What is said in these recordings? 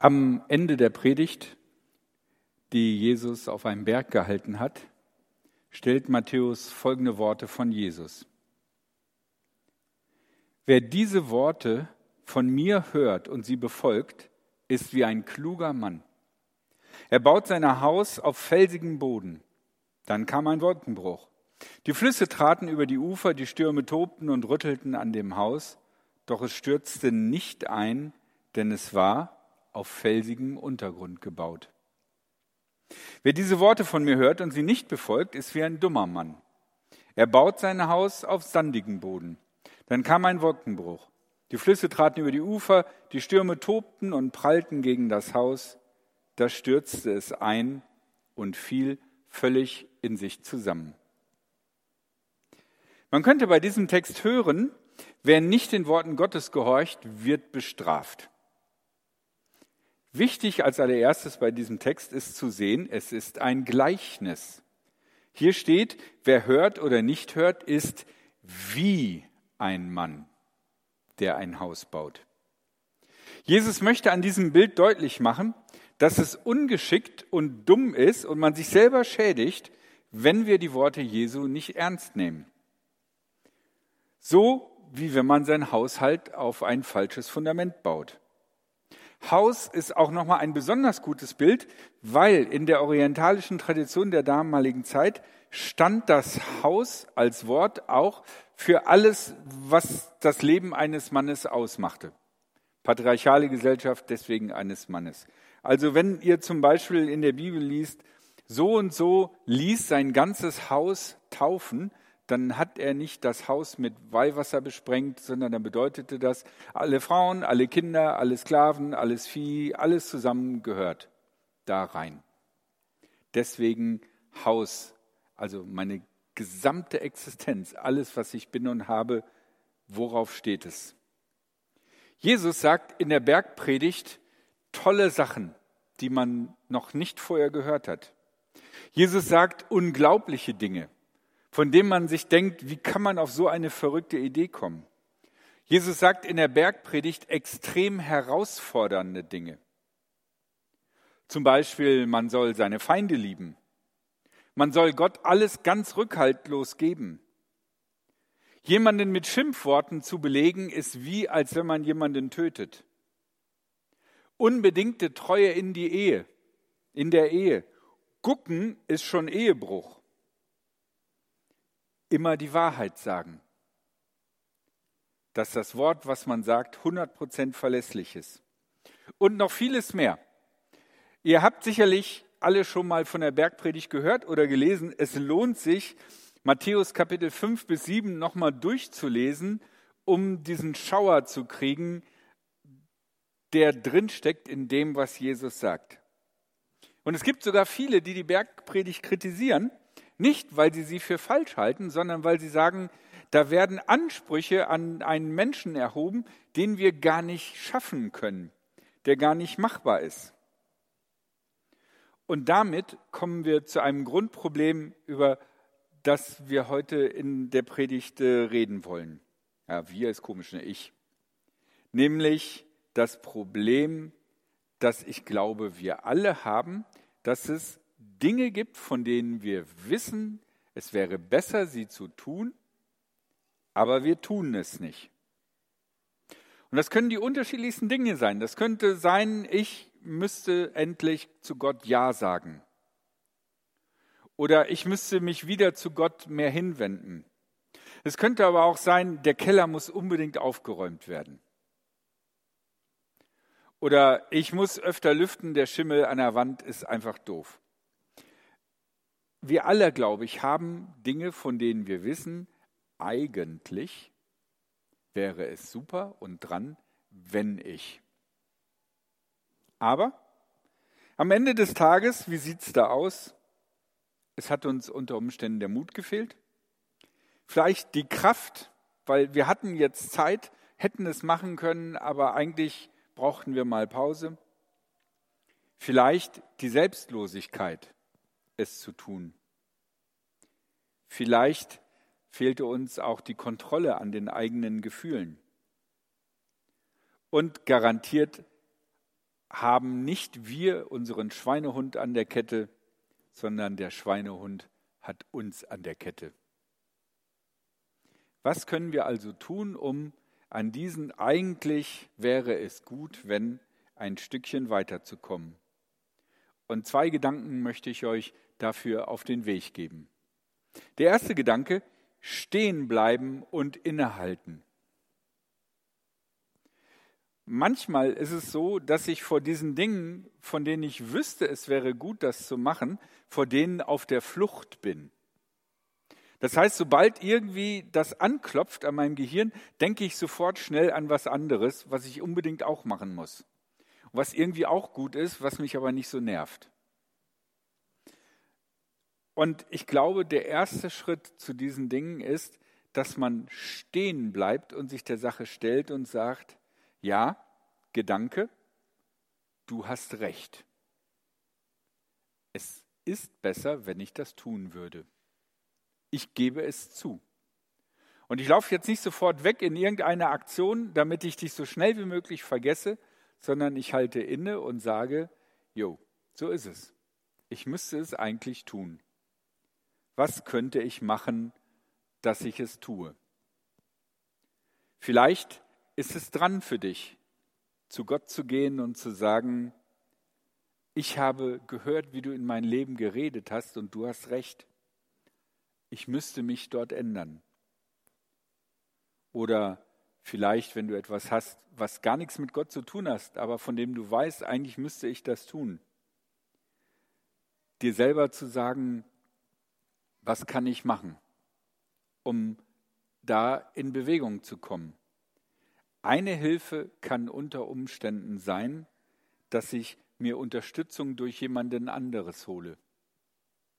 Am Ende der Predigt, die Jesus auf einem Berg gehalten hat, stellt Matthäus folgende Worte von Jesus. Wer diese Worte von mir hört und sie befolgt, ist wie ein kluger Mann. Er baut sein Haus auf felsigem Boden. Dann kam ein Wolkenbruch. Die Flüsse traten über die Ufer, die Stürme tobten und rüttelten an dem Haus, doch es stürzte nicht ein, denn es war auf felsigem Untergrund gebaut. Wer diese Worte von mir hört und sie nicht befolgt, ist wie ein dummer Mann. Er baut sein Haus auf sandigem Boden. Dann kam ein Wolkenbruch. Die Flüsse traten über die Ufer, die Stürme tobten und prallten gegen das Haus. Da stürzte es ein und fiel völlig in sich zusammen. Man könnte bei diesem Text hören, wer nicht den Worten Gottes gehorcht, wird bestraft. Wichtig als allererstes bei diesem Text ist zu sehen, es ist ein Gleichnis. Hier steht, wer hört oder nicht hört, ist wie ein Mann, der ein Haus baut. Jesus möchte an diesem Bild deutlich machen, dass es ungeschickt und dumm ist und man sich selber schädigt, wenn wir die Worte Jesu nicht ernst nehmen. So wie wenn man sein Haushalt auf ein falsches Fundament baut. Haus ist auch nochmal ein besonders gutes Bild, weil in der orientalischen Tradition der damaligen Zeit stand das Haus als Wort auch für alles, was das Leben eines Mannes ausmachte. Patriarchale Gesellschaft deswegen eines Mannes. Also wenn ihr zum Beispiel in der Bibel liest, so und so ließ sein ganzes Haus taufen, dann hat er nicht das Haus mit Weihwasser besprengt, sondern dann bedeutete das, alle Frauen, alle Kinder, alle Sklaven, alles Vieh, alles zusammen gehört da rein. Deswegen Haus, also meine gesamte Existenz, alles, was ich bin und habe, worauf steht es? Jesus sagt in der Bergpredigt tolle Sachen, die man noch nicht vorher gehört hat. Jesus sagt unglaubliche Dinge von dem man sich denkt, wie kann man auf so eine verrückte Idee kommen? Jesus sagt in der Bergpredigt extrem herausfordernde Dinge. Zum Beispiel, man soll seine Feinde lieben. Man soll Gott alles ganz rückhaltlos geben. Jemanden mit Schimpfworten zu belegen, ist wie, als wenn man jemanden tötet. Unbedingte Treue in die Ehe, in der Ehe. Gucken ist schon Ehebruch immer die Wahrheit sagen. Dass das Wort, was man sagt, 100% verlässlich ist. Und noch vieles mehr. Ihr habt sicherlich alle schon mal von der Bergpredigt gehört oder gelesen. Es lohnt sich, Matthäus Kapitel 5 bis 7 nochmal durchzulesen, um diesen Schauer zu kriegen, der drinsteckt in dem, was Jesus sagt. Und es gibt sogar viele, die die Bergpredigt kritisieren nicht, weil sie sie für falsch halten, sondern weil sie sagen, da werden Ansprüche an einen Menschen erhoben, den wir gar nicht schaffen können, der gar nicht machbar ist. Und damit kommen wir zu einem Grundproblem, über das wir heute in der Predigt äh, reden wollen. Ja, wir ist komisch, ne? ich. Nämlich das Problem, das ich glaube, wir alle haben, dass es Dinge gibt, von denen wir wissen, es wäre besser, sie zu tun, aber wir tun es nicht. Und das können die unterschiedlichsten Dinge sein. Das könnte sein, ich müsste endlich zu Gott Ja sagen. Oder ich müsste mich wieder zu Gott mehr hinwenden. Es könnte aber auch sein, der Keller muss unbedingt aufgeräumt werden. Oder ich muss öfter lüften, der Schimmel an der Wand ist einfach doof wir alle, glaube ich, haben Dinge, von denen wir wissen, eigentlich wäre es super und dran, wenn ich. Aber am Ende des Tages, wie sieht es da aus? Es hat uns unter Umständen der Mut gefehlt. Vielleicht die Kraft, weil wir hatten jetzt Zeit, hätten es machen können, aber eigentlich brauchten wir mal Pause. Vielleicht die Selbstlosigkeit, es zu tun. Vielleicht fehlte uns auch die Kontrolle an den eigenen Gefühlen. Und garantiert haben nicht wir unseren Schweinehund an der Kette, sondern der Schweinehund hat uns an der Kette. Was können wir also tun, um an diesen eigentlich wäre es gut, wenn ein Stückchen weiterzukommen? Und zwei Gedanken möchte ich euch dafür auf den Weg geben. Der erste Gedanke, stehen bleiben und innehalten. Manchmal ist es so, dass ich vor diesen Dingen, von denen ich wüsste, es wäre gut, das zu machen, vor denen auf der Flucht bin. Das heißt, sobald irgendwie das anklopft an meinem Gehirn, denke ich sofort schnell an was anderes, was ich unbedingt auch machen muss. Was irgendwie auch gut ist, was mich aber nicht so nervt. Und ich glaube, der erste Schritt zu diesen Dingen ist, dass man stehen bleibt und sich der Sache stellt und sagt, ja, Gedanke, du hast recht. Es ist besser, wenn ich das tun würde. Ich gebe es zu. Und ich laufe jetzt nicht sofort weg in irgendeine Aktion, damit ich dich so schnell wie möglich vergesse, sondern ich halte inne und sage, jo, so ist es. Ich müsste es eigentlich tun was könnte ich machen, dass ich es tue? Vielleicht ist es dran für dich, zu Gott zu gehen und zu sagen, ich habe gehört, wie du in mein Leben geredet hast und du hast recht. Ich müsste mich dort ändern. Oder vielleicht, wenn du etwas hast, was gar nichts mit Gott zu tun hast, aber von dem du weißt, eigentlich müsste ich das tun. Dir selber zu sagen, was kann ich machen, um da in Bewegung zu kommen? Eine Hilfe kann unter Umständen sein, dass ich mir Unterstützung durch jemanden anderes hole,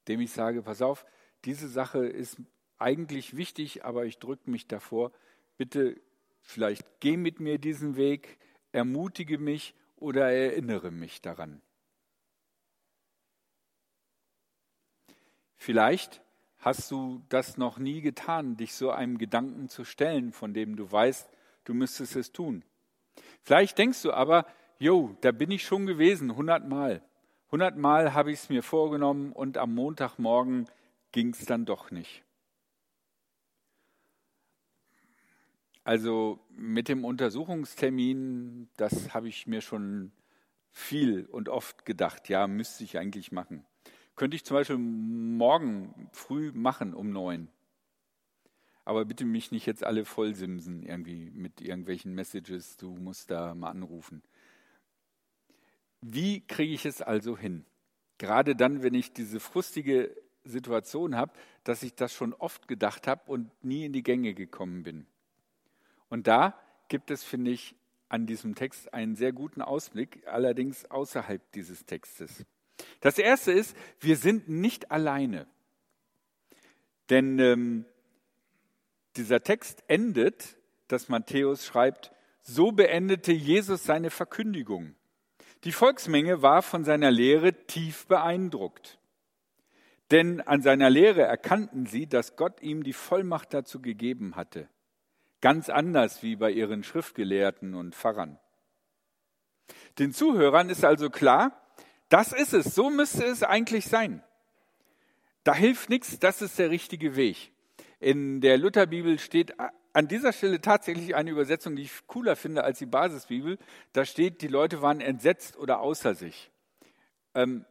dem ich sage, pass auf, diese Sache ist eigentlich wichtig, aber ich drücke mich davor, bitte vielleicht geh mit mir diesen Weg, ermutige mich oder erinnere mich daran. Vielleicht hast du das noch nie getan, dich so einem Gedanken zu stellen, von dem du weißt, du müsstest es tun. Vielleicht denkst du aber, jo, da bin ich schon gewesen, hundertmal. Hundertmal habe ich es mir vorgenommen und am Montagmorgen ging es dann doch nicht. Also mit dem Untersuchungstermin, das habe ich mir schon viel und oft gedacht, ja, müsste ich eigentlich machen. Könnte ich zum Beispiel morgen früh machen um neun. Aber bitte mich nicht jetzt alle vollsimsen irgendwie mit irgendwelchen Messages, du musst da mal anrufen. Wie kriege ich es also hin? Gerade dann, wenn ich diese frustige Situation habe, dass ich das schon oft gedacht habe und nie in die Gänge gekommen bin. Und da gibt es, finde ich, an diesem Text einen sehr guten Ausblick, allerdings außerhalb dieses Textes. Das erste ist, wir sind nicht alleine. Denn ähm, dieser Text endet, dass Matthäus schreibt, so beendete Jesus seine Verkündigung. Die Volksmenge war von seiner Lehre tief beeindruckt. Denn an seiner Lehre erkannten sie, dass Gott ihm die Vollmacht dazu gegeben hatte. Ganz anders wie bei ihren Schriftgelehrten und Pfarrern. Den Zuhörern ist also klar, das ist es, so müsste es eigentlich sein. Da hilft nichts, das ist der richtige Weg. In der Lutherbibel steht an dieser Stelle tatsächlich eine Übersetzung, die ich cooler finde als die Basisbibel. Da steht, die Leute waren entsetzt oder außer sich. Ähm,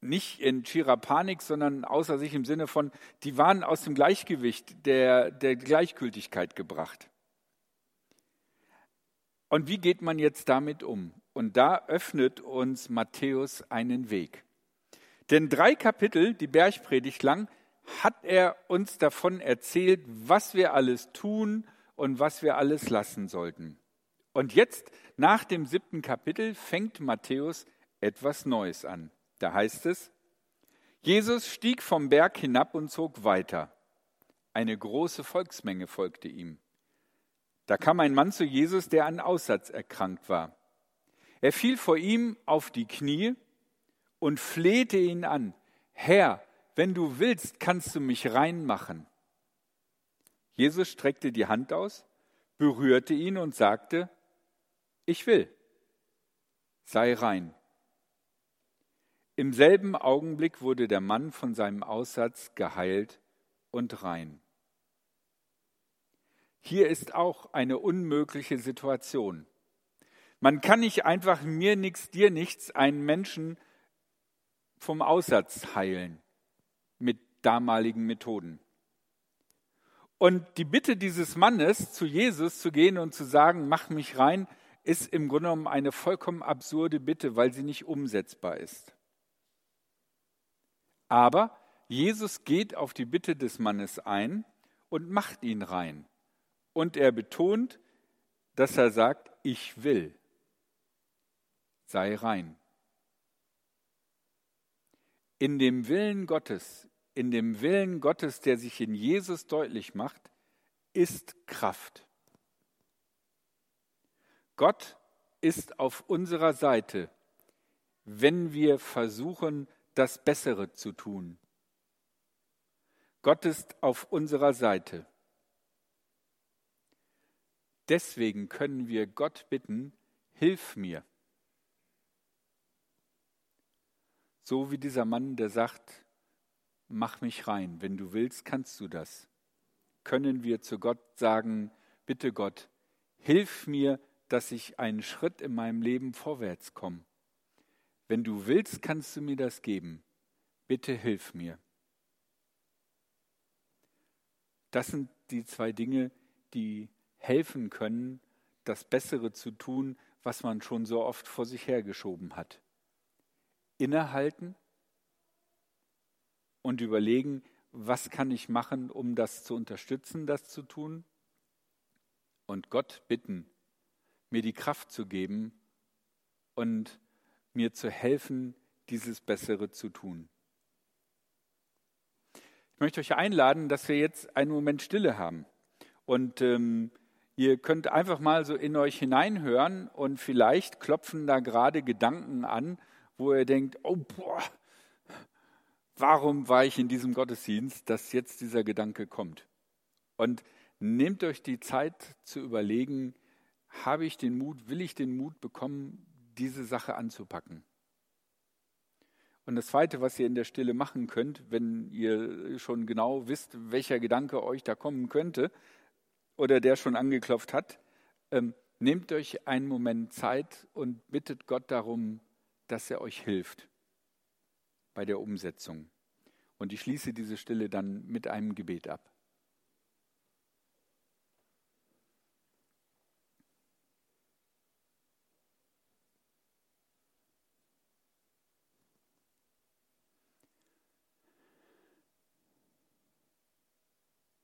nicht in schierer Panik, sondern außer sich im Sinne von, die waren aus dem Gleichgewicht der, der Gleichgültigkeit gebracht. Und wie geht man jetzt damit um? Und da öffnet uns Matthäus einen Weg. Denn drei Kapitel, die Bergpredigt lang, hat er uns davon erzählt, was wir alles tun und was wir alles lassen sollten. Und jetzt, nach dem siebten Kapitel, fängt Matthäus etwas Neues an. Da heißt es, Jesus stieg vom Berg hinab und zog weiter. Eine große Volksmenge folgte ihm. Da kam ein Mann zu Jesus, der an Aussatz erkrankt war. Er fiel vor ihm auf die Knie und flehte ihn an, Herr, wenn du willst, kannst du mich reinmachen. Jesus streckte die Hand aus, berührte ihn und sagte, ich will. sei rein. Im selben Augenblick wurde der Mann von seinem Aussatz geheilt und rein. Hier ist auch eine unmögliche Situation. Man kann nicht einfach mir nichts, dir nichts einen Menschen vom Aussatz heilen mit damaligen Methoden. Und die Bitte dieses Mannes, zu Jesus zu gehen und zu sagen, mach mich rein, ist im Grunde genommen eine vollkommen absurde Bitte, weil sie nicht umsetzbar ist. Aber Jesus geht auf die Bitte des Mannes ein und macht ihn rein. Und er betont, dass er sagt, ich will, sei rein. In dem Willen Gottes in dem Willen Gottes, der sich in Jesus deutlich macht, ist Kraft. Gott ist auf unserer Seite, wenn wir versuchen, das Bessere zu tun. Gott ist auf unserer Seite. Deswegen können wir Gott bitten, hilf mir. So wie dieser Mann, der sagt, mach mich rein. Wenn du willst, kannst du das. Können wir zu Gott sagen, bitte Gott, hilf mir, dass ich einen Schritt in meinem Leben vorwärts komme. Wenn du willst, kannst du mir das geben. Bitte hilf mir. Das sind die zwei Dinge, die helfen können, das Bessere zu tun, was man schon so oft vor sich hergeschoben hat. Innehalten und überlegen, was kann ich machen, um das zu unterstützen, das zu tun? Und Gott bitten, mir die Kraft zu geben und mir zu helfen, dieses Bessere zu tun. Ich möchte euch einladen, dass wir jetzt einen Moment Stille haben. Und ähm, ihr könnt einfach mal so in euch hineinhören und vielleicht klopfen da gerade Gedanken an, wo ihr denkt, oh boah, warum war ich in diesem Gottesdienst, dass jetzt dieser Gedanke kommt. Und nehmt euch die Zeit zu überlegen, habe ich den Mut, will ich den Mut bekommen, diese Sache anzupacken. Und das Zweite, was ihr in der Stille machen könnt, wenn ihr schon genau wisst, welcher Gedanke euch da kommen könnte oder der schon angeklopft hat, ähm, nehmt euch einen Moment Zeit und bittet Gott darum, dass er euch hilft bei der Umsetzung. Und ich schließe diese Stille dann mit einem Gebet ab.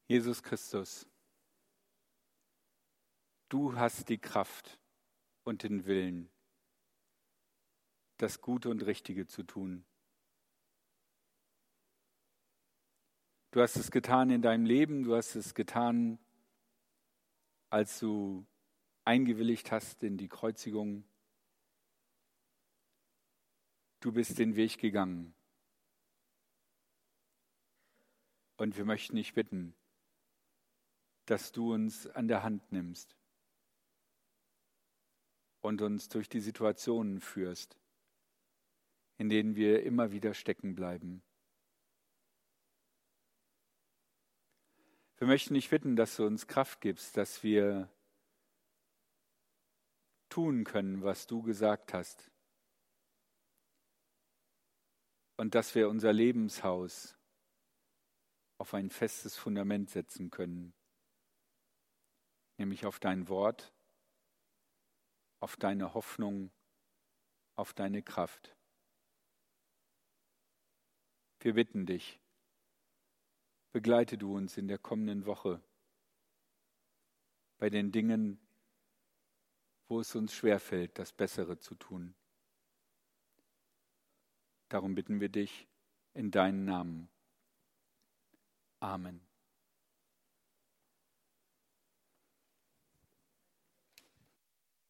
Jesus Christus, du hast die Kraft und den Willen, das Gute und Richtige zu tun. Du hast es getan in deinem Leben, du hast es getan, als du eingewilligt hast in die Kreuzigung. Du bist den Weg gegangen. Und wir möchten dich bitten, dass du uns an der Hand nimmst und uns durch die Situationen führst, in denen wir immer wieder stecken bleiben. Wir möchten dich bitten, dass du uns Kraft gibst, dass wir tun können, was du gesagt hast. Und dass wir unser Lebenshaus auf ein festes Fundament setzen können, nämlich auf dein Wort, auf deine Hoffnung, auf deine Kraft. Wir bitten dich, begleite du uns in der kommenden Woche bei den Dingen, wo es uns schwerfällt, das Bessere zu tun. Darum bitten wir dich in deinen Namen. Amen.